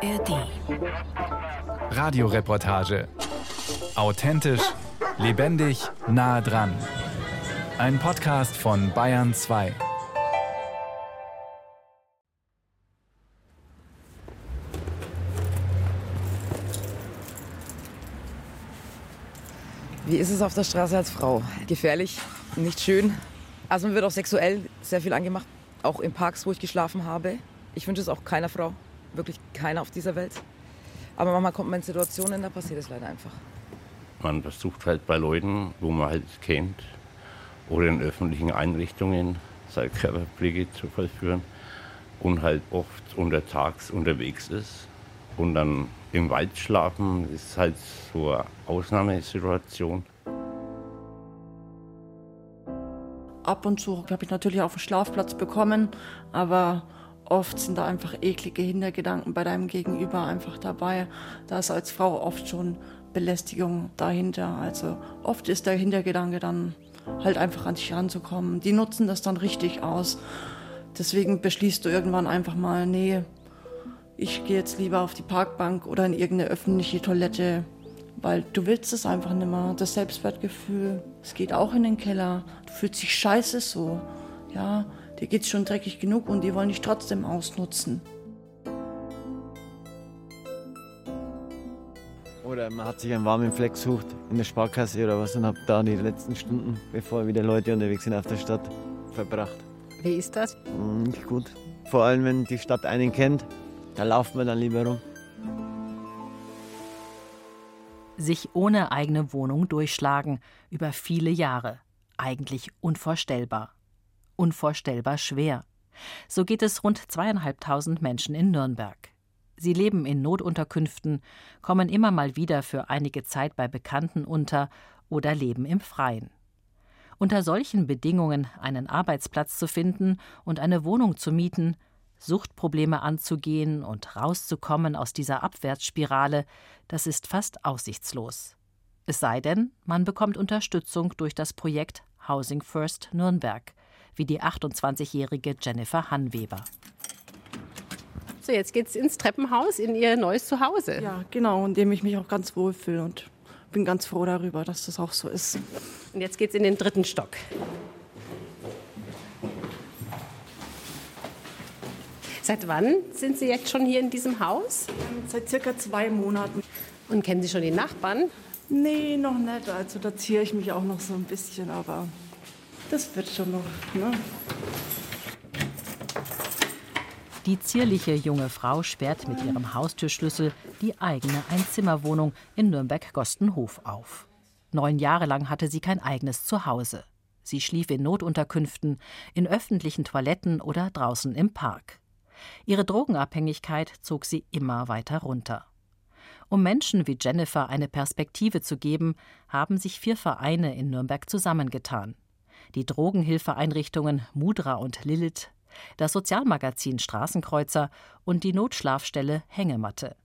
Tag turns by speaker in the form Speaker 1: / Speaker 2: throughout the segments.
Speaker 1: ARD.
Speaker 2: Radioreportage. Authentisch, lebendig, nah dran. Ein Podcast von Bayern 2.
Speaker 3: Wie ist es auf der Straße als Frau? Gefährlich, nicht schön. Also mir wird auch sexuell sehr viel angemacht, auch in Parks, wo ich geschlafen habe. Ich wünsche es auch keiner Frau, wirklich keiner auf dieser Welt. Aber manchmal kommt man in Situationen, da passiert es leider einfach.
Speaker 4: Man versucht halt bei Leuten, wo man halt kennt, oder in öffentlichen Einrichtungen seine Körperpflege zu vollführen und halt oft untertags unterwegs ist und dann im Wald schlafen, ist halt so eine Ausnahmesituation.
Speaker 5: Ab und zu habe ich natürlich auch einen Schlafplatz bekommen, aber oft sind da einfach eklige Hintergedanken bei deinem Gegenüber einfach dabei. Da ist als Frau oft schon Belästigung dahinter. Also oft ist der Hintergedanke dann halt einfach an dich ranzukommen. Die nutzen das dann richtig aus. Deswegen beschließt du irgendwann einfach mal, nee, ich gehe jetzt lieber auf die Parkbank oder in irgendeine öffentliche Toilette, weil du willst es einfach nicht mehr. Das Selbstwertgefühl, es geht auch in den Keller. Du fühlst dich scheiße so. Ja, dir geht's schon dreckig genug und die wollen dich trotzdem ausnutzen.
Speaker 6: Oder man hat sich einen warmen Fleck gesucht in der Sparkasse oder was und hat da die letzten Stunden, bevor wieder Leute unterwegs sind auf der Stadt, verbracht.
Speaker 1: Wie ist das?
Speaker 6: Mm, Nicht gut. Vor allem, wenn die Stadt einen kennt, da lauft man dann lieber rum.
Speaker 7: sich ohne eigene Wohnung durchschlagen über viele Jahre. Eigentlich unvorstellbar. Unvorstellbar schwer. So geht es rund zweieinhalbtausend Menschen in Nürnberg. Sie leben in Notunterkünften, kommen immer mal wieder für einige Zeit bei Bekannten unter oder leben im Freien. Unter solchen Bedingungen einen Arbeitsplatz zu finden und eine Wohnung zu mieten, Suchtprobleme anzugehen und rauszukommen aus dieser Abwärtsspirale, das ist fast aussichtslos. Es sei denn, man bekommt Unterstützung durch das Projekt Housing First Nürnberg, wie die 28-jährige Jennifer Hanweber.
Speaker 1: So, jetzt geht's ins Treppenhaus in Ihr neues Zuhause.
Speaker 5: Ja, genau, in dem ich mich auch ganz wohl fühle und bin ganz froh darüber, dass das auch so ist.
Speaker 1: Und jetzt geht's in den dritten Stock. Seit wann sind Sie jetzt schon hier in diesem Haus?
Speaker 5: Seit circa zwei Monaten.
Speaker 1: Und kennen Sie schon die Nachbarn?
Speaker 5: Nee, noch nicht. Also da ziehe ich mich auch noch so ein bisschen, aber das wird schon noch. Ne?
Speaker 7: Die zierliche junge Frau sperrt mit ihrem Haustürschlüssel die eigene Einzimmerwohnung in Nürnberg-Gostenhof auf. Neun Jahre lang hatte sie kein eigenes Zuhause. Sie schlief in Notunterkünften, in öffentlichen Toiletten oder draußen im Park. Ihre Drogenabhängigkeit zog sie immer weiter runter. Um Menschen wie Jennifer eine Perspektive zu geben, haben sich vier Vereine in Nürnberg zusammengetan. Die Drogenhilfeeinrichtungen Mudra und Lilith, das Sozialmagazin Straßenkreuzer und die Notschlafstelle Hängematte.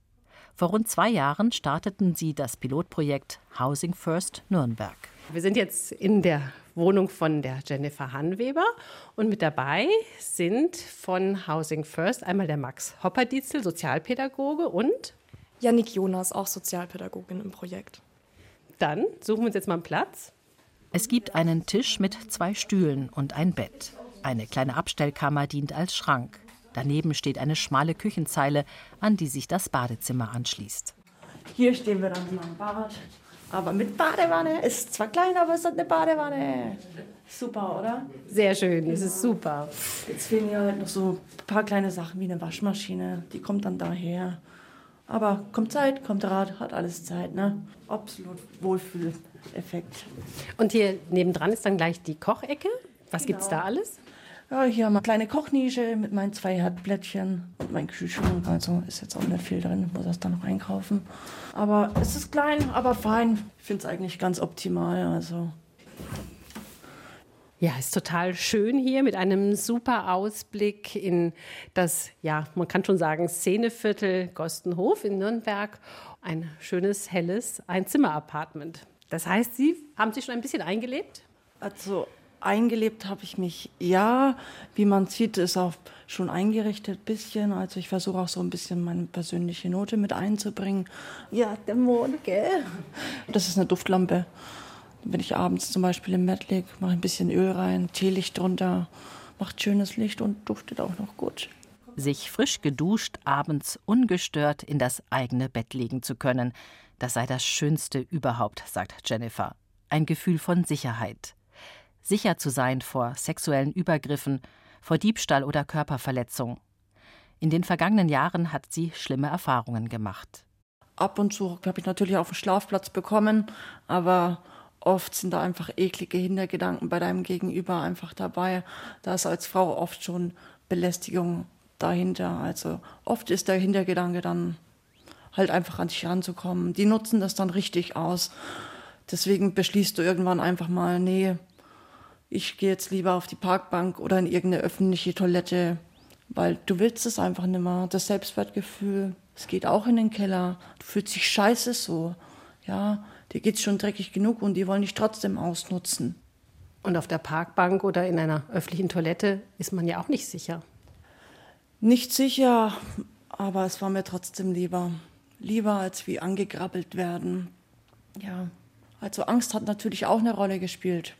Speaker 7: Vor rund zwei Jahren starteten sie das Pilotprojekt Housing First Nürnberg.
Speaker 1: Wir sind jetzt in der Wohnung von der Jennifer Hanweber und mit dabei sind von Housing First einmal der Max Hopperdietzel, Sozialpädagoge und
Speaker 8: Yannick Jonas, auch Sozialpädagogin im Projekt.
Speaker 1: dann suchen wir uns jetzt mal einen Platz.
Speaker 7: Es gibt einen Tisch mit zwei Stühlen und ein Bett. Eine kleine Abstellkammer dient als Schrank. Daneben steht eine schmale Küchenzeile, an die sich das Badezimmer anschließt.
Speaker 5: Hier stehen wir dann am Bad. Aber mit Badewanne. Ist zwar klein, aber es hat eine Badewanne. Super, oder?
Speaker 1: Sehr schön, das ist super.
Speaker 5: Jetzt fehlen ja halt noch so ein paar kleine Sachen wie eine Waschmaschine. Die kommt dann daher. Aber kommt Zeit, kommt Rat, hat alles Zeit, ne? Absolut Wohlfühleffekt.
Speaker 1: Und hier nebendran ist dann gleich die Kochecke. Was gibt's da alles?
Speaker 5: Ja, hier haben wir eine kleine Kochnische mit meinen zwei Herdplättchen und meinem Kühlschrank. Also ist jetzt auch nicht viel drin, muss das dann noch einkaufen. Aber es ist klein, aber fein. Ich finde es eigentlich ganz optimal. Also
Speaker 1: Ja, ist total schön hier mit einem super Ausblick in das, ja, man kann schon sagen, Szeneviertel Gostenhof in Nürnberg. Ein schönes, helles Einzimmer-Apartment. Das heißt, Sie haben sich schon ein bisschen eingelebt?
Speaker 5: Also Eingelebt habe ich mich, ja. Wie man sieht, ist auch schon eingerichtet ein bisschen. Also ich versuche auch so ein bisschen meine persönliche Note mit einzubringen. Ja, der Mond, gell? Das ist eine Duftlampe. Wenn ich abends zum Beispiel im Bett liege, mache ich ein bisschen Öl rein, Teelicht drunter, macht schönes Licht und duftet auch noch gut.
Speaker 7: Sich frisch geduscht abends ungestört in das eigene Bett legen zu können, das sei das Schönste überhaupt, sagt Jennifer. Ein Gefühl von Sicherheit sicher zu sein vor sexuellen Übergriffen, vor Diebstahl oder Körperverletzung. In den vergangenen Jahren hat sie schlimme Erfahrungen gemacht.
Speaker 5: Ab und zu habe ich natürlich auf den Schlafplatz bekommen, aber oft sind da einfach eklige Hintergedanken bei deinem Gegenüber einfach dabei. Da ist als Frau oft schon Belästigung dahinter. Also oft ist der Hintergedanke dann halt einfach an dich ranzukommen. Die nutzen das dann richtig aus. Deswegen beschließt du irgendwann einfach mal, nee, ich gehe jetzt lieber auf die Parkbank oder in irgendeine öffentliche Toilette, weil du willst es einfach nicht mehr. Das Selbstwertgefühl, es geht auch in den Keller. Du fühlst dich scheiße so. Ja, dir geht's schon dreckig genug und die wollen dich trotzdem ausnutzen.
Speaker 1: Und auf der Parkbank oder in einer öffentlichen Toilette ist man ja auch nicht sicher.
Speaker 5: Nicht sicher, aber es war mir trotzdem lieber. Lieber als wie angegrabbelt werden. Ja, also Angst hat natürlich auch eine Rolle gespielt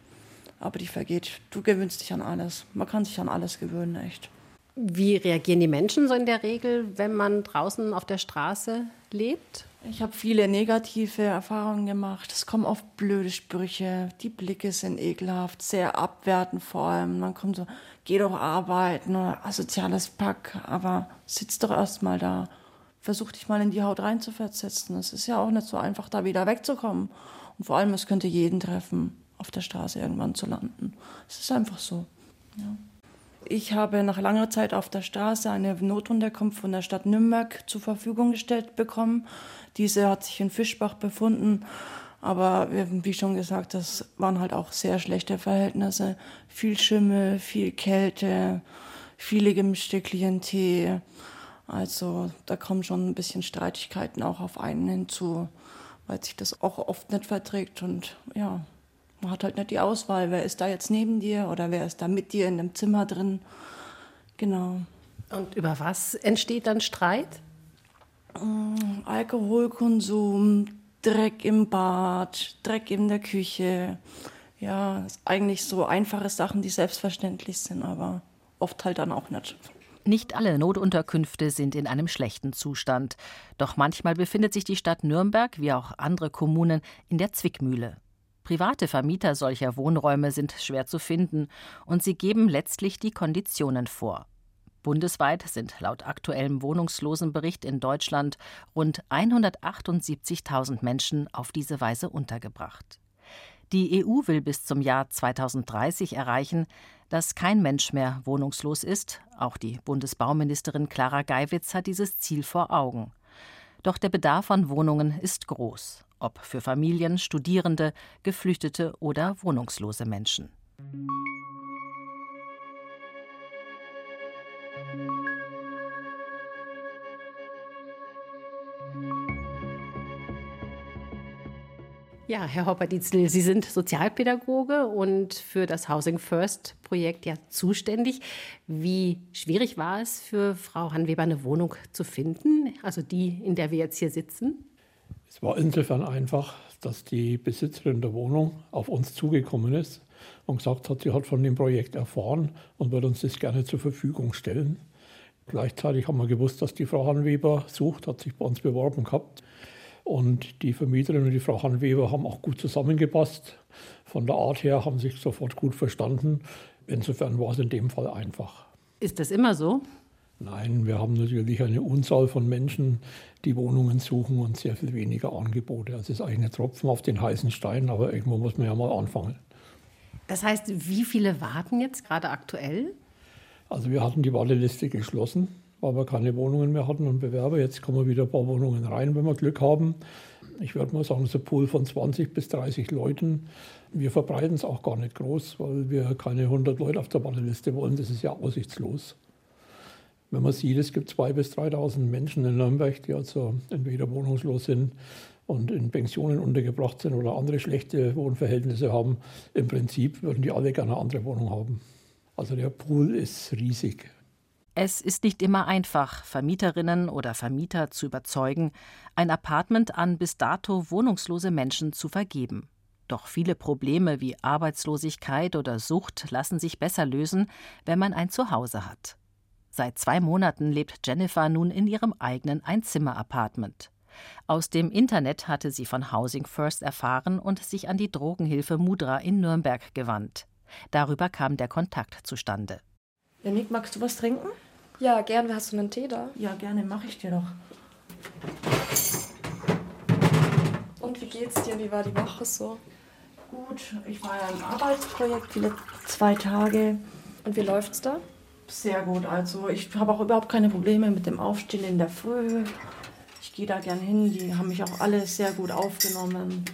Speaker 5: aber die vergeht. Du gewöhnst dich an alles. Man kann sich an alles gewöhnen, echt.
Speaker 1: Wie reagieren die Menschen so in der Regel, wenn man draußen auf der Straße lebt?
Speaker 5: Ich habe viele negative Erfahrungen gemacht. Es kommen oft blöde Sprüche. Die Blicke sind ekelhaft, sehr abwertend vor allem. Man kommt so, geh doch arbeiten oder asoziales Pack, aber sitz doch erst mal da. Versuch dich mal in die Haut reinzuversetzen. Es ist ja auch nicht so einfach, da wieder wegzukommen. Und vor allem, es könnte jeden treffen auf der Straße irgendwann zu landen. Es ist einfach so. Ja. Ich habe nach langer Zeit auf der Straße eine Notunterkunft von der Stadt Nürnberg zur Verfügung gestellt bekommen. Diese hat sich in Fischbach befunden. Aber wie schon gesagt, das waren halt auch sehr schlechte Verhältnisse. Viel Schimmel, viel Kälte, viele gemischte Klientel. Also da kommen schon ein bisschen Streitigkeiten auch auf einen hinzu, weil sich das auch oft nicht verträgt. Und ja, man hat halt nicht die Auswahl, wer ist da jetzt neben dir oder wer ist da mit dir in dem Zimmer drin. Genau.
Speaker 1: Und über was entsteht dann Streit?
Speaker 5: Mm, Alkoholkonsum, Dreck im Bad, Dreck in der Küche. Ja, eigentlich so einfache Sachen, die selbstverständlich sind, aber oft halt dann auch nicht.
Speaker 7: Nicht alle Notunterkünfte sind in einem schlechten Zustand. Doch manchmal befindet sich die Stadt Nürnberg, wie auch andere Kommunen, in der Zwickmühle. Private Vermieter solcher Wohnräume sind schwer zu finden und sie geben letztlich die Konditionen vor. Bundesweit sind laut aktuellem Wohnungslosenbericht in Deutschland rund 178.000 Menschen auf diese Weise untergebracht. Die EU will bis zum Jahr 2030 erreichen, dass kein Mensch mehr wohnungslos ist. Auch die Bundesbauministerin Clara Geiwitz hat dieses Ziel vor Augen. Doch der Bedarf an Wohnungen ist groß ob für Familien, Studierende, Geflüchtete oder wohnungslose Menschen.
Speaker 1: Ja, Herr Hopper-Dietzel, Sie sind Sozialpädagoge und für das Housing First Projekt ja zuständig. Wie schwierig war es für Frau Hanweber, eine Wohnung zu finden, also die, in der wir jetzt hier sitzen?
Speaker 9: Es war insofern einfach, dass die Besitzerin der Wohnung auf uns zugekommen ist und gesagt hat, sie hat von dem Projekt erfahren und wird uns das gerne zur Verfügung stellen. Gleichzeitig haben wir gewusst, dass die Frau Hanweber sucht, hat sich bei uns beworben gehabt. Und die Vermieterin und die Frau Hanweber haben auch gut zusammengepasst. Von der Art her haben sich sofort gut verstanden. Insofern war es in dem Fall einfach.
Speaker 1: Ist das immer so?
Speaker 9: Nein, wir haben natürlich eine Unzahl von Menschen, die Wohnungen suchen und sehr viel weniger Angebote. Also es ist eigentlich ein Tropfen auf den heißen Stein, aber irgendwo muss man ja mal anfangen.
Speaker 1: Das heißt, wie viele warten jetzt gerade aktuell?
Speaker 9: Also wir hatten die Warteliste geschlossen, weil wir keine Wohnungen mehr hatten und Bewerber. Jetzt kommen wieder ein paar Wohnungen rein, wenn wir Glück haben. Ich würde mal sagen, so ein Pool von 20 bis 30 Leuten. Wir verbreiten es auch gar nicht groß, weil wir keine 100 Leute auf der Warteliste wollen. Das ist ja aussichtslos. Wenn man sieht, es gibt 2.000 bis 3.000 Menschen in Nürnberg, die also entweder wohnungslos sind und in Pensionen untergebracht sind oder andere schlechte Wohnverhältnisse haben, im Prinzip würden die alle gerne eine andere Wohnung haben. Also der Pool ist riesig.
Speaker 7: Es ist nicht immer einfach, Vermieterinnen oder Vermieter zu überzeugen, ein Apartment an bis dato wohnungslose Menschen zu vergeben. Doch viele Probleme wie Arbeitslosigkeit oder Sucht lassen sich besser lösen, wenn man ein Zuhause hat. Seit zwei Monaten lebt Jennifer nun in ihrem eigenen Einzimmer-Apartment. Aus dem Internet hatte sie von Housing First erfahren und sich an die Drogenhilfe Mudra in Nürnberg gewandt. Darüber kam der Kontakt zustande.
Speaker 5: Janik, magst du was trinken?
Speaker 8: Ja, gern. Hast du einen Tee da?
Speaker 5: Ja, gerne, mache ich dir doch.
Speaker 8: Und wie geht's dir? Wie war die Woche so?
Speaker 5: Gut, ich war ja im Arbeitsprojekt die letzten zwei Tage.
Speaker 8: Und wie läuft's da?
Speaker 5: Sehr gut, also ich habe auch überhaupt keine Probleme mit dem Aufstehen in der Früh. Ich gehe da gern hin, die haben mich auch alle sehr gut aufgenommen.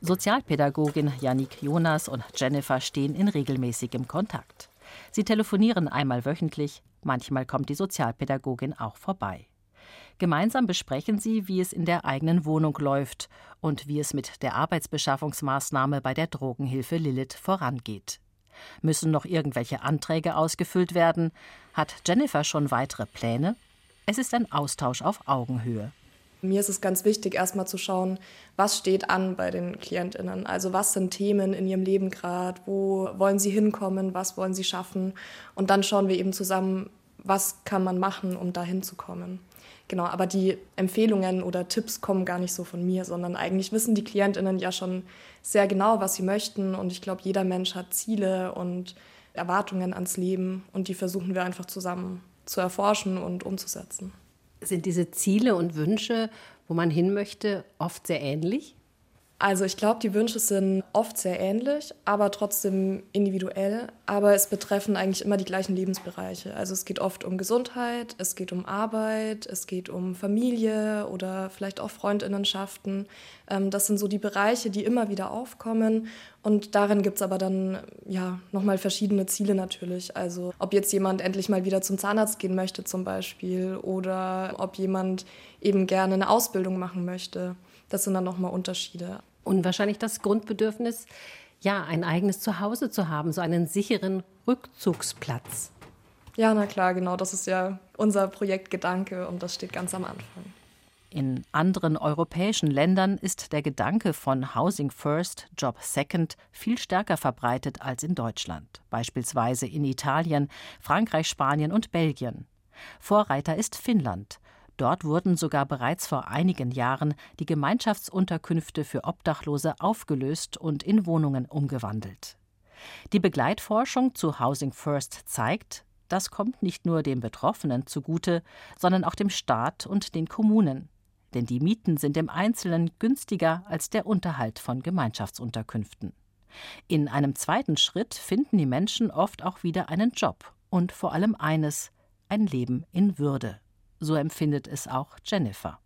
Speaker 7: Sozialpädagogin Yannick Jonas und Jennifer stehen in regelmäßigem Kontakt. Sie telefonieren einmal wöchentlich, manchmal kommt die Sozialpädagogin auch vorbei. Gemeinsam besprechen sie, wie es in der eigenen Wohnung läuft und wie es mit der Arbeitsbeschaffungsmaßnahme bei der Drogenhilfe Lilith vorangeht. Müssen noch irgendwelche Anträge ausgefüllt werden? Hat Jennifer schon weitere Pläne? Es ist ein Austausch auf Augenhöhe.
Speaker 8: Mir ist es ganz wichtig, erstmal zu schauen, was steht an bei den KlientInnen. Also was sind Themen in ihrem Leben gerade, wo wollen sie hinkommen, was wollen sie schaffen. Und dann schauen wir eben zusammen, was kann man machen, um da hinzukommen. Genau, aber die Empfehlungen oder Tipps kommen gar nicht so von mir, sondern eigentlich wissen die KlientInnen ja schon sehr genau, was sie möchten. Und ich glaube, jeder Mensch hat Ziele und Erwartungen ans Leben und die versuchen wir einfach zusammen zu erforschen und umzusetzen.
Speaker 1: Sind diese Ziele und Wünsche, wo man hin möchte, oft sehr ähnlich?
Speaker 8: Also ich glaube, die Wünsche sind oft sehr ähnlich, aber trotzdem individuell. Aber es betreffen eigentlich immer die gleichen Lebensbereiche. Also es geht oft um Gesundheit, es geht um Arbeit, es geht um Familie oder vielleicht auch Freundinnenschaften. Ähm, das sind so die Bereiche, die immer wieder aufkommen. Und darin gibt es aber dann ja nochmal verschiedene Ziele natürlich. Also ob jetzt jemand endlich mal wieder zum Zahnarzt gehen möchte zum Beispiel oder ob jemand eben gerne eine Ausbildung machen möchte. Das sind dann nochmal Unterschiede.
Speaker 1: Und wahrscheinlich das Grundbedürfnis, ja, ein eigenes Zuhause zu haben, so einen sicheren Rückzugsplatz.
Speaker 8: Ja, na klar, genau. Das ist ja unser Projektgedanke und das steht ganz am Anfang.
Speaker 7: In anderen europäischen Ländern ist der Gedanke von Housing First, Job Second viel stärker verbreitet als in Deutschland, beispielsweise in Italien, Frankreich, Spanien und Belgien. Vorreiter ist Finnland. Dort wurden sogar bereits vor einigen Jahren die Gemeinschaftsunterkünfte für Obdachlose aufgelöst und in Wohnungen umgewandelt. Die Begleitforschung zu Housing First zeigt, das kommt nicht nur den Betroffenen zugute, sondern auch dem Staat und den Kommunen. Denn die Mieten sind im Einzelnen günstiger als der Unterhalt von Gemeinschaftsunterkünften. In einem zweiten Schritt finden die Menschen oft auch wieder einen Job und vor allem eines, ein Leben in Würde. So empfindet es auch Jennifer.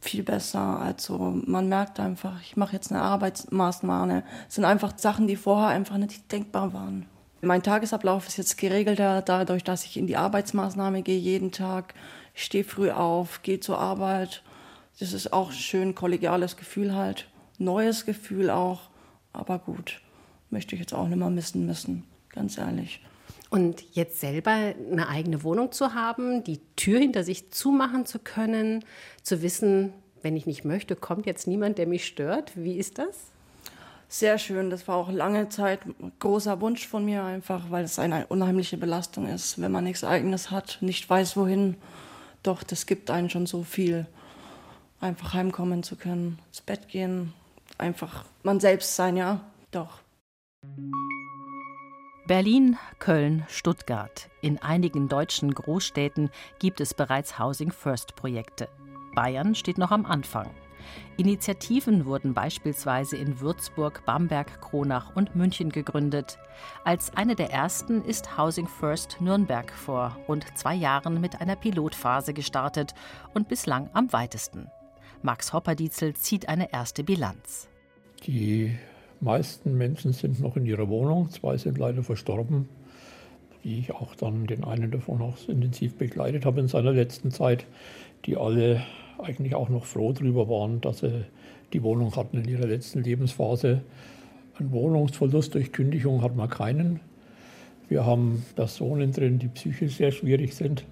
Speaker 5: Viel besser. Also man merkt einfach, ich mache jetzt eine Arbeitsmaßnahme. Es sind einfach Sachen, die vorher einfach nicht denkbar waren. Mein Tagesablauf ist jetzt geregelter, dadurch, dass ich in die Arbeitsmaßnahme gehe jeden Tag. Ich stehe früh auf, gehe zur Arbeit. Das ist auch schön kollegiales Gefühl halt. Neues Gefühl auch. Aber gut, möchte ich jetzt auch nicht mehr missen müssen, ganz ehrlich.
Speaker 1: Und jetzt selber eine eigene Wohnung zu haben, die Tür hinter sich zumachen zu können, zu wissen, wenn ich nicht möchte, kommt jetzt niemand, der mich stört. Wie ist das?
Speaker 5: Sehr schön. Das war auch lange Zeit ein großer Wunsch von mir, einfach weil es eine unheimliche Belastung ist, wenn man nichts Eigenes hat, nicht weiß wohin. Doch, das gibt einen schon so viel. Einfach heimkommen zu können, ins Bett gehen, einfach man selbst sein, ja. Doch.
Speaker 7: Berlin, Köln, Stuttgart. In einigen deutschen Großstädten gibt es bereits Housing First Projekte. Bayern steht noch am Anfang. Initiativen wurden beispielsweise in Würzburg, Bamberg, Kronach und München gegründet. Als eine der ersten ist Housing First Nürnberg vor rund zwei Jahren mit einer Pilotphase gestartet und bislang am weitesten. Max Hopperdietzel zieht eine erste Bilanz.
Speaker 9: Die meisten Menschen sind noch in ihrer Wohnung, zwei sind leider verstorben, die ich auch dann den einen davon auch intensiv begleitet habe in seiner letzten Zeit, die alle eigentlich auch noch froh darüber waren, dass sie Die Wohnung hatten in ihrer letzten Lebensphase einen Wohnungsverlust durch Kündigung hat man keinen. Wir haben Personen drin, die psychisch sehr schwierig sind,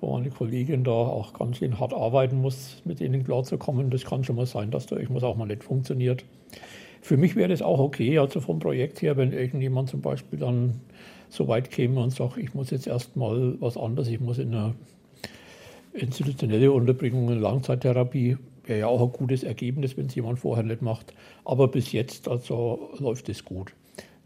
Speaker 9: wo eine Kollegin da auch ganz schön hart arbeiten muss, mit denen klarzukommen. Das kann schon mal sein, dass da irgendwas auch mal nicht funktioniert. Für mich wäre es auch okay, also vom Projekt her, wenn irgendjemand zum Beispiel dann so weit käme und sagt, ich muss jetzt erstmal was anderes, ich muss in eine institutionelle Unterbringung, in Langzeittherapie, wäre ja auch ein gutes Ergebnis, wenn es jemand vorher nicht macht. Aber bis jetzt also läuft es gut.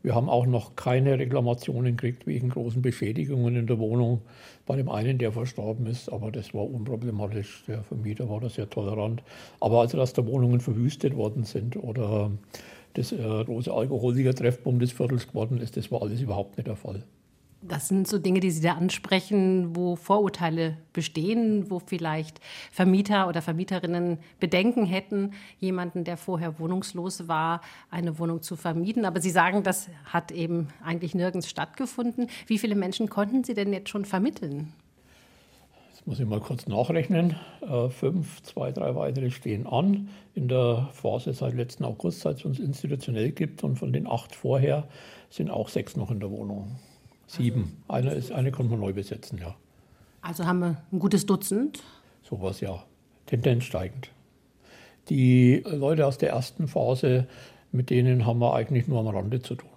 Speaker 9: Wir haben auch noch keine Reklamationen gekriegt wegen großen Beschädigungen in der Wohnung. Bei dem einen, der verstorben ist, aber das war unproblematisch. Der Vermieter war da sehr tolerant. Aber also, dass da Wohnungen verwüstet worden sind oder das äh, große Alkoholiker-Treffpunkt des Viertels geworden ist, das war alles überhaupt nicht der Fall.
Speaker 1: Das sind so Dinge, die Sie da ansprechen, wo Vorurteile bestehen, wo vielleicht Vermieter oder Vermieterinnen Bedenken hätten, jemanden, der vorher wohnungslos war, eine Wohnung zu vermieten. Aber Sie sagen, das hat eben eigentlich nirgends stattgefunden. Wie viele Menschen konnten Sie denn jetzt schon vermitteln?
Speaker 9: Das muss ich mal kurz nachrechnen. Äh, fünf, zwei, drei weitere stehen an in der Phase seit letzten August, seit es uns institutionell gibt. Und von den acht vorher sind auch sechs noch in der Wohnung. Sieben. Eine, ist, eine konnte man neu besetzen, ja.
Speaker 1: Also haben wir ein gutes Dutzend?
Speaker 9: Sowas, ja. Tendenz steigend. Die Leute aus der ersten Phase, mit denen haben wir eigentlich nur am Rande zu tun.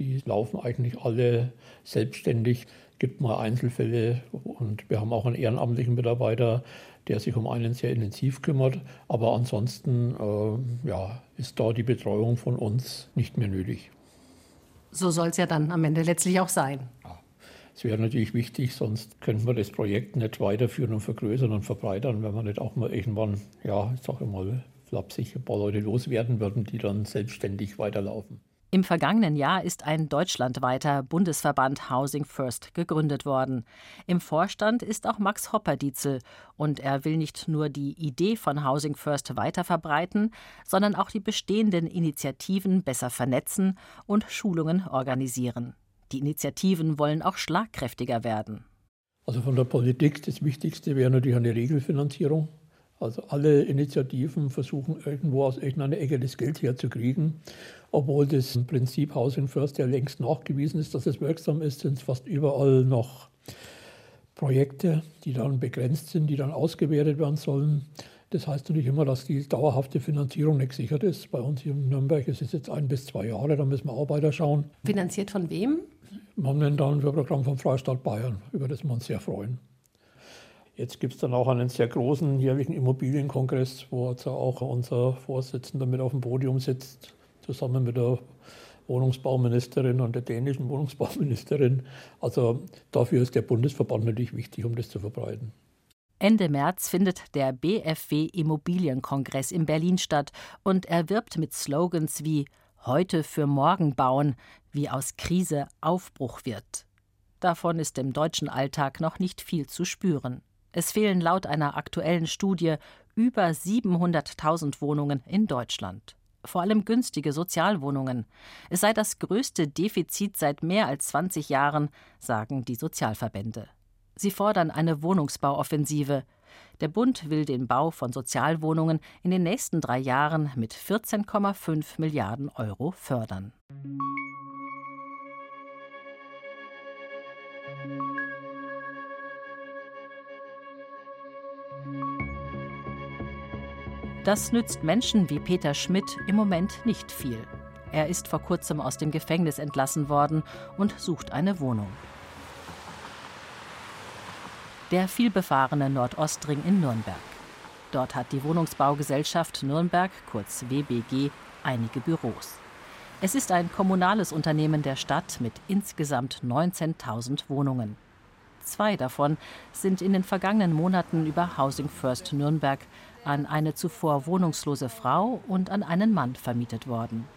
Speaker 9: Die laufen eigentlich alle selbstständig. Gibt mal Einzelfälle und wir haben auch einen ehrenamtlichen Mitarbeiter, der sich um einen sehr intensiv kümmert. Aber ansonsten äh, ja, ist da die Betreuung von uns nicht mehr nötig.
Speaker 1: So soll es ja dann am Ende letztlich auch sein.
Speaker 9: Es wäre natürlich wichtig, sonst könnten wir das Projekt nicht weiterführen und vergrößern und verbreitern, wenn wir nicht auch mal irgendwann, ja, ich sage mal, flapsig ein paar Leute loswerden würden, die dann selbstständig weiterlaufen.
Speaker 7: Im vergangenen Jahr ist ein deutschlandweiter Bundesverband Housing First gegründet worden. Im Vorstand ist auch Max Hopperdietzel und er will nicht nur die Idee von Housing First weiter verbreiten, sondern auch die bestehenden Initiativen besser vernetzen und Schulungen organisieren. Die Initiativen wollen auch schlagkräftiger werden.
Speaker 9: Also von der Politik das Wichtigste wäre natürlich eine Regelfinanzierung. Also alle Initiativen versuchen irgendwo aus irgendeiner Ecke das Geld herzukriegen. Obwohl das Prinzip Housing First ja längst nachgewiesen ist, dass es wirksam ist, sind es fast überall noch Projekte, die dann begrenzt sind, die dann ausgewertet werden sollen. Das heißt natürlich immer, dass die dauerhafte Finanzierung nicht gesichert ist. Bei uns hier in Nürnberg ist es jetzt ein bis zwei Jahre, da müssen wir auch weiter schauen.
Speaker 1: Finanziert von wem?
Speaker 9: Wir haben dann ein Programm vom Freistaat Bayern, über das wir uns sehr freuen. Jetzt gibt es dann auch einen sehr großen jährlichen Immobilienkongress, wo also auch unser Vorsitzender mit auf dem Podium sitzt, zusammen mit der Wohnungsbauministerin und der dänischen Wohnungsbauministerin. Also dafür ist der Bundesverband natürlich wichtig, um das zu verbreiten.
Speaker 7: Ende März findet der BFW Immobilienkongress in Berlin statt und er wirbt mit Slogans wie Heute für morgen bauen, wie aus Krise Aufbruch wird. Davon ist im deutschen Alltag noch nicht viel zu spüren. Es fehlen laut einer aktuellen Studie über 700.000 Wohnungen in Deutschland. Vor allem günstige Sozialwohnungen. Es sei das größte Defizit seit mehr als 20 Jahren, sagen die Sozialverbände. Sie fordern eine Wohnungsbauoffensive. Der Bund will den Bau von Sozialwohnungen in den nächsten drei Jahren mit 14,5 Milliarden Euro fördern. Das nützt Menschen wie Peter Schmidt im Moment nicht viel. Er ist vor kurzem aus dem Gefängnis entlassen worden und sucht eine Wohnung. Der vielbefahrene Nordostring in Nürnberg. Dort hat die Wohnungsbaugesellschaft Nürnberg, kurz WBG, einige Büros. Es ist ein kommunales Unternehmen der Stadt mit insgesamt 19.000 Wohnungen. Zwei davon sind in den vergangenen Monaten über Housing First Nürnberg an eine zuvor wohnungslose Frau und an einen Mann vermietet worden.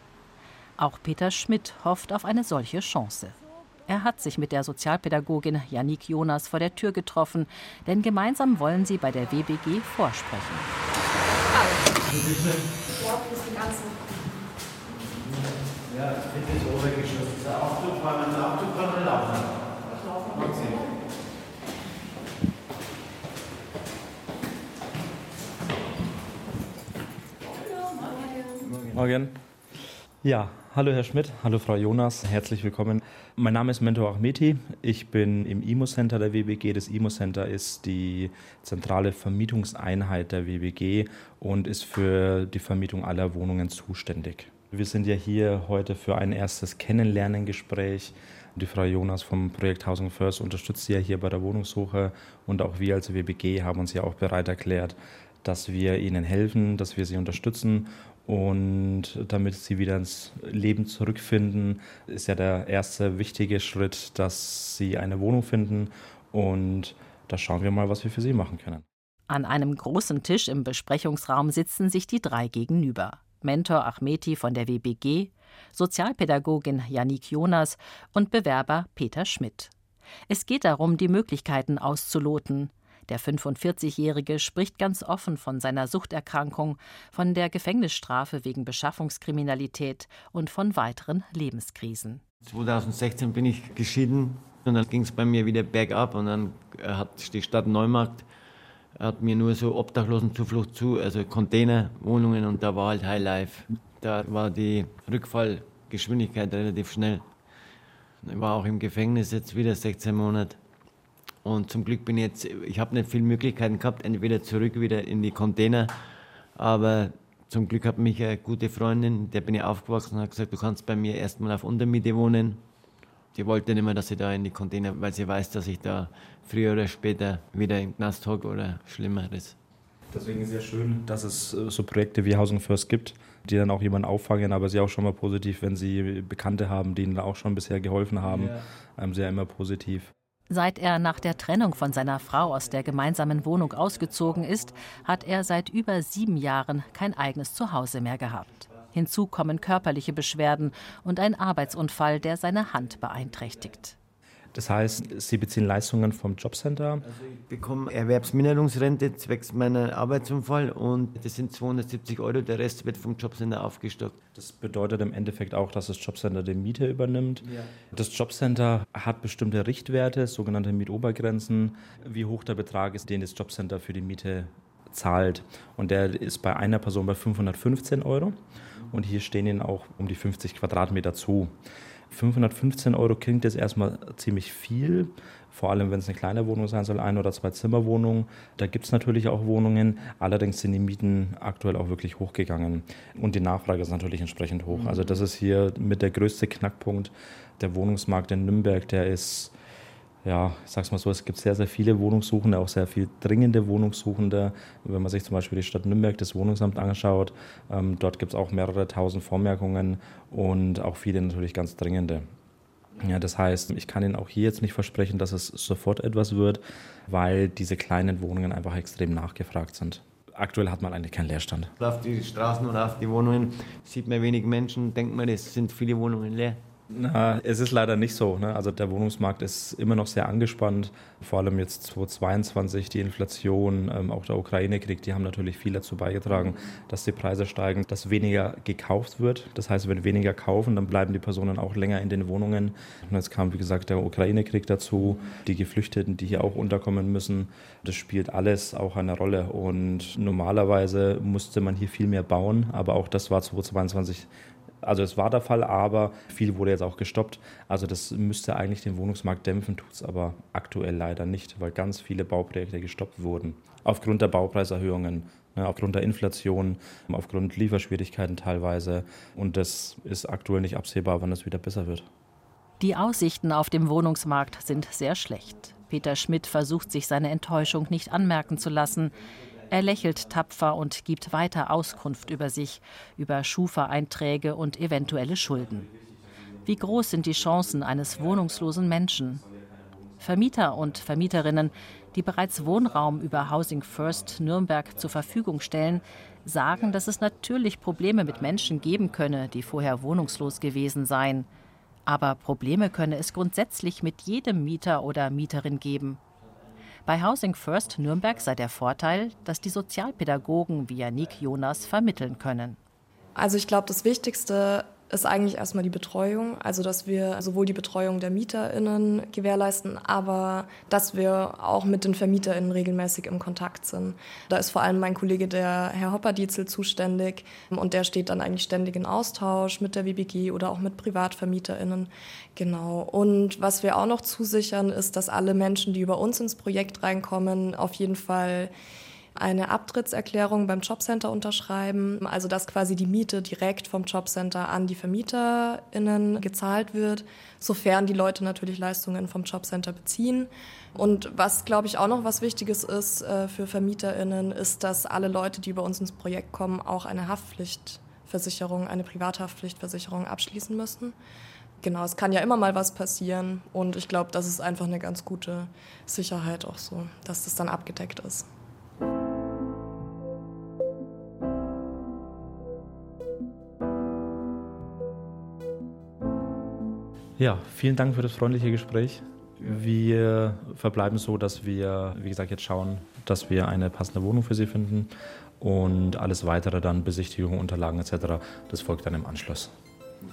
Speaker 7: Auch Peter Schmidt hofft auf eine solche Chance. Er hat sich mit der Sozialpädagogin Janik Jonas vor der Tür getroffen, denn gemeinsam wollen sie bei der WBG vorsprechen. Ja, bitte ist obergeschoss. Dieser Aufzug, weil man den Aufzug kann laufen. Okay.
Speaker 10: Morgen. Ja, hallo Herr Schmidt, hallo Frau Jonas, herzlich willkommen. Mein Name ist Mentor Ahmeti. Ich bin im IMO-Center der WBG. Das IMO-Center ist die zentrale Vermietungseinheit der WBG und ist für die Vermietung aller Wohnungen zuständig. Wir sind ja hier heute für ein erstes Kennenlernen-Gespräch. Die Frau Jonas vom Projekt Housing First unterstützt Sie ja hier bei der Wohnungssuche und auch wir als WBG haben uns ja auch bereit erklärt, dass wir Ihnen helfen, dass wir Sie unterstützen und damit Sie wieder ins Leben zurückfinden, ist ja der erste wichtige Schritt, dass Sie eine Wohnung finden und da schauen wir mal, was wir für Sie machen können.
Speaker 7: An einem großen Tisch im Besprechungsraum sitzen sich die drei gegenüber. Mentor Achmeti von der WBG, Sozialpädagogin Janik Jonas und Bewerber Peter Schmidt. Es geht darum, die Möglichkeiten auszuloten. Der 45-Jährige spricht ganz offen von seiner Suchterkrankung, von der Gefängnisstrafe wegen Beschaffungskriminalität und von weiteren Lebenskrisen.
Speaker 6: 2016 bin ich geschieden und dann ging es bei mir wieder bergab und dann hat die Stadt Neumarkt hat mir nur so Obdachlosenzuflucht zu, also Containerwohnungen und da war halt High Life. Da war die Rückfallgeschwindigkeit relativ schnell. Ich war auch im Gefängnis jetzt wieder 16 Monate. Und zum Glück bin ich jetzt, ich habe nicht viele Möglichkeiten gehabt, entweder zurück wieder in die Container, aber zum Glück hat mich eine gute Freundin, der bin ich aufgewachsen, hat gesagt, du kannst bei mir erstmal auf Untermiete wohnen. Die wollte nicht mehr, dass ich da in die Container, weil sie weiß, dass ich da früher oder später wieder im Knast hocke oder Schlimmeres.
Speaker 10: Deswegen ist es ja schön, dass es äh, so Projekte wie Housing First gibt, die dann auch jemanden auffangen, aber sie auch schon mal positiv, wenn sie Bekannte haben, die ihnen auch schon bisher geholfen haben, ja. sehr immer positiv.
Speaker 7: Seit er nach der Trennung von seiner Frau aus der gemeinsamen Wohnung ausgezogen ist, hat er seit über sieben Jahren kein eigenes Zuhause mehr gehabt. Hinzu kommen körperliche Beschwerden und ein Arbeitsunfall, der seine Hand beeinträchtigt.
Speaker 10: Das heißt, Sie beziehen Leistungen vom Jobcenter? Also
Speaker 6: ich bekomme Erwerbsminderungsrente zwecks meiner Arbeitsunfall und das sind 270 Euro. Der Rest wird vom Jobcenter aufgestockt.
Speaker 10: Das bedeutet im Endeffekt auch, dass das Jobcenter die Miete übernimmt. Ja. Das Jobcenter hat bestimmte Richtwerte, sogenannte Mietobergrenzen, wie hoch der Betrag ist, den das Jobcenter für die Miete zahlt. Und der ist bei einer Person bei 515 Euro und hier stehen ihnen auch um die 50 Quadratmeter zu. 515 Euro klingt jetzt erstmal ziemlich viel, vor allem wenn es eine kleine Wohnung sein soll, ein- oder zwei Zimmerwohnungen. Da gibt es natürlich auch Wohnungen, allerdings sind die Mieten aktuell auch wirklich hochgegangen und die Nachfrage ist natürlich entsprechend hoch. Also das ist hier mit der größte Knackpunkt. Der Wohnungsmarkt in Nürnberg, der ist ja, ich sag's mal so, es gibt sehr, sehr viele Wohnungssuchende, auch sehr viel dringende Wohnungssuchende. Wenn man sich zum Beispiel die Stadt Nürnberg, das Wohnungsamt anschaut, ähm, dort gibt es auch mehrere tausend Vormerkungen und auch viele natürlich ganz dringende. Ja, das heißt, ich kann Ihnen auch hier jetzt nicht versprechen, dass es sofort etwas wird, weil diese kleinen Wohnungen einfach extrem nachgefragt sind. Aktuell hat man eigentlich keinen Leerstand.
Speaker 6: Auf die Straßen oder auf die Wohnungen sieht man wenig Menschen, denkt man, es sind viele Wohnungen leer.
Speaker 10: Na, es ist leider nicht so. Ne? Also der Wohnungsmarkt ist immer noch sehr angespannt. Vor allem jetzt 2022 die Inflation, ähm, auch der Ukraine-Krieg, die haben natürlich viel dazu beigetragen, dass die Preise steigen, dass weniger gekauft wird. Das heißt, wenn weniger kaufen, dann bleiben die Personen auch länger in den Wohnungen. Und jetzt kam, wie gesagt, der Ukraine-Krieg dazu, die Geflüchteten, die hier auch unterkommen müssen. Das spielt alles auch eine Rolle. Und normalerweise musste man hier viel mehr bauen, aber auch das war 2022 also es war der Fall, aber viel wurde jetzt auch gestoppt. Also das müsste eigentlich den Wohnungsmarkt dämpfen, tut es aber aktuell leider nicht, weil ganz viele Bauprojekte gestoppt wurden. Aufgrund der Baupreiserhöhungen, ne, aufgrund der Inflation, aufgrund Lieferschwierigkeiten teilweise. Und das ist aktuell nicht absehbar, wann es wieder besser wird.
Speaker 7: Die Aussichten auf dem Wohnungsmarkt sind sehr schlecht. Peter Schmidt versucht sich seine Enttäuschung nicht anmerken zu lassen. Er lächelt tapfer und gibt weiter Auskunft über sich, über Schufa-Einträge und eventuelle Schulden. Wie groß sind die Chancen eines wohnungslosen Menschen? Vermieter und Vermieterinnen, die bereits Wohnraum über Housing First Nürnberg zur Verfügung stellen, sagen, dass es natürlich Probleme mit Menschen geben könne, die vorher wohnungslos gewesen seien. Aber Probleme könne es grundsätzlich mit jedem Mieter oder Mieterin geben. Bei Housing First Nürnberg sei der Vorteil, dass die Sozialpädagogen wie Janik Jonas vermitteln können.
Speaker 8: Also ich glaube, das Wichtigste ist eigentlich erstmal die Betreuung. Also, dass wir sowohl die Betreuung der MieterInnen gewährleisten, aber dass wir auch mit den VermieterInnen regelmäßig im Kontakt sind. Da ist vor allem mein Kollege, der Herr Hopperdietzel, zuständig und der steht dann eigentlich ständig in Austausch mit der WBG oder auch mit PrivatvermieterInnen. Genau. Und was wir auch noch zusichern, ist, dass alle Menschen, die über uns ins Projekt reinkommen, auf jeden Fall eine Abtrittserklärung beim Jobcenter unterschreiben, also dass quasi die Miete direkt vom Jobcenter an die VermieterInnen gezahlt wird, sofern die Leute natürlich Leistungen vom Jobcenter beziehen. Und was, glaube ich, auch noch was Wichtiges ist äh, für VermieterInnen, ist, dass alle Leute, die über uns ins Projekt kommen, auch eine Haftpflichtversicherung, eine Privathaftpflichtversicherung abschließen müssen. Genau, es kann ja immer mal was passieren und ich glaube, das ist einfach eine ganz gute Sicherheit auch so, dass das dann abgedeckt ist.
Speaker 10: Ja, vielen Dank für das freundliche Gespräch. Wir verbleiben so, dass wir, wie gesagt, jetzt schauen, dass wir eine passende Wohnung für Sie finden und alles weitere dann Besichtigung, Unterlagen etc. Das folgt dann im Anschluss.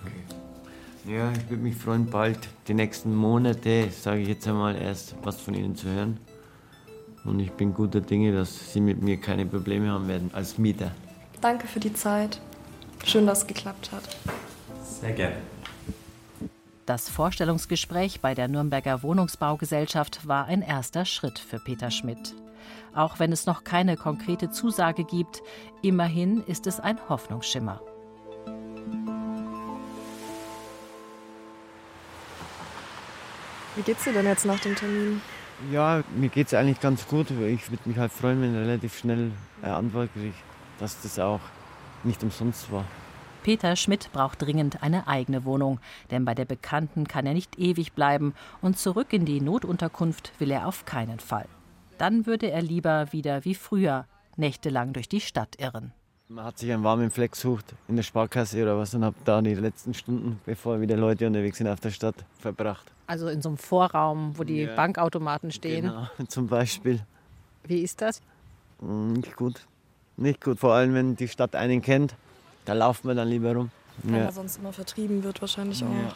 Speaker 6: Okay. Ja, ich würde mich freuen, bald die nächsten Monate, sage ich jetzt einmal, erst was von Ihnen zu hören. Und ich bin guter Dinge, dass Sie mit mir keine Probleme haben werden als Mieter.
Speaker 8: Danke für die Zeit. Schön, dass es geklappt hat.
Speaker 10: Sehr gerne.
Speaker 7: Das Vorstellungsgespräch bei der Nürnberger Wohnungsbaugesellschaft war ein erster Schritt für Peter Schmidt. Auch wenn es noch keine konkrete Zusage gibt, immerhin ist es ein Hoffnungsschimmer.
Speaker 8: Wie geht's dir denn jetzt nach dem Termin?
Speaker 6: Ja, mir geht's eigentlich ganz gut. Ich würde mich halt freuen, wenn ich relativ schnell eine Antwort kriege, dass das auch nicht umsonst war.
Speaker 7: Peter Schmidt braucht dringend eine eigene Wohnung, denn bei der Bekannten kann er nicht ewig bleiben und zurück in die Notunterkunft will er auf keinen Fall. Dann würde er lieber wieder wie früher nächtelang durch die Stadt irren.
Speaker 6: Man hat sich einen warmen Fleck gesucht in der Sparkasse oder was und hat da die letzten Stunden, bevor wieder Leute unterwegs sind, auf der Stadt verbracht.
Speaker 11: Also in so einem Vorraum, wo die ja. Bankautomaten stehen.
Speaker 6: Genau, zum Beispiel.
Speaker 11: Wie ist das?
Speaker 6: Nicht gut. Nicht gut, vor allem wenn die Stadt einen kennt. Da laufen wir dann lieber rum.
Speaker 8: Weil ja. er sonst immer vertrieben wird wahrscheinlich auch. Ja.